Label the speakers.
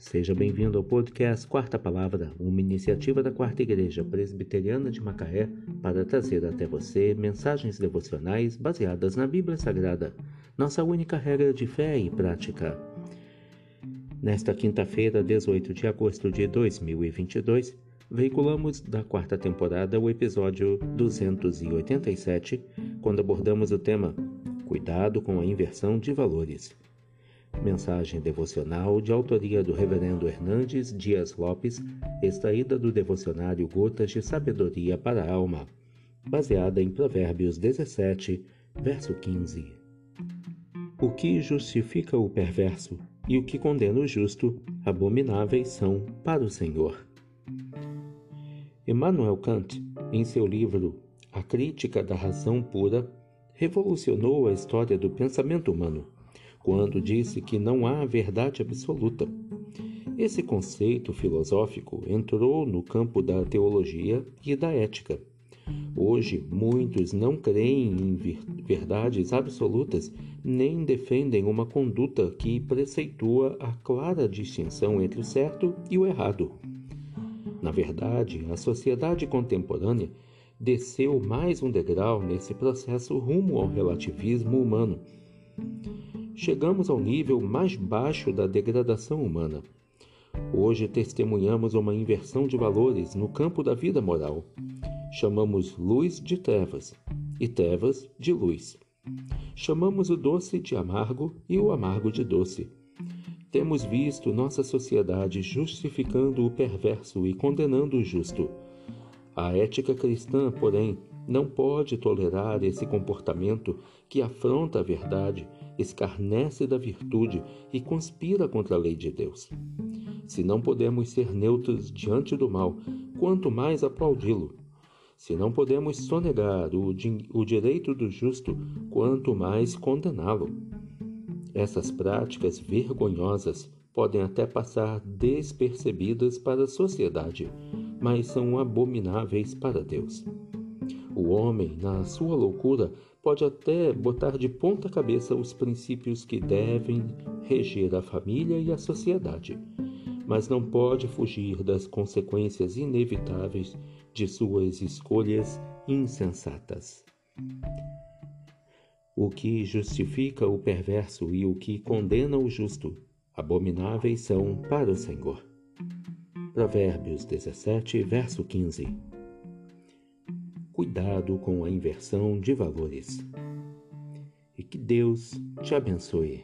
Speaker 1: Seja bem-vindo ao podcast Quarta Palavra, uma iniciativa da Quarta Igreja Presbiteriana de Macaé para trazer até você mensagens devocionais baseadas na Bíblia Sagrada, nossa única regra de fé e prática. Nesta quinta-feira, 18 de agosto de 2022, veiculamos da quarta temporada o episódio 287, quando abordamos o tema Cuidado com a inversão de valores. Mensagem devocional de autoria do Reverendo Hernandes Dias Lopes, extraída do devocionário Gotas de Sabedoria para a Alma, baseada em Provérbios 17, verso 15. O que justifica o perverso e o que condena o justo, abomináveis são para o Senhor. Emmanuel Kant, em seu livro A Crítica da Razão Pura, revolucionou a história do pensamento humano, quando disse que não há verdade absoluta. Esse conceito filosófico entrou no campo da teologia e da ética. Hoje, muitos não creem em verdades absolutas nem defendem uma conduta que preceitua a clara distinção entre o certo e o errado. Na verdade, a sociedade contemporânea desceu mais um degrau nesse processo rumo ao relativismo humano. Chegamos ao nível mais baixo da degradação humana. Hoje testemunhamos uma inversão de valores no campo da vida moral. Chamamos luz de trevas e trevas de luz. Chamamos o doce de amargo e o amargo de doce. Temos visto nossa sociedade justificando o perverso e condenando o justo a ética cristã, porém, não pode tolerar esse comportamento que afronta a verdade, escarnece da virtude e conspira contra a lei de Deus. Se não podemos ser neutros diante do mal, quanto mais aplaudi-lo. Se não podemos sonegar o, o direito do justo, quanto mais condená-lo. Essas práticas vergonhosas podem até passar despercebidas para a sociedade mas são abomináveis para Deus. O homem, na sua loucura, pode até botar de ponta cabeça os princípios que devem reger a família e a sociedade, mas não pode fugir das consequências inevitáveis de suas escolhas insensatas. O que justifica o perverso e o que condena o justo, abomináveis são para o Senhor. Provérbios 17, verso 15. Cuidado com a inversão de valores. E que Deus te abençoe.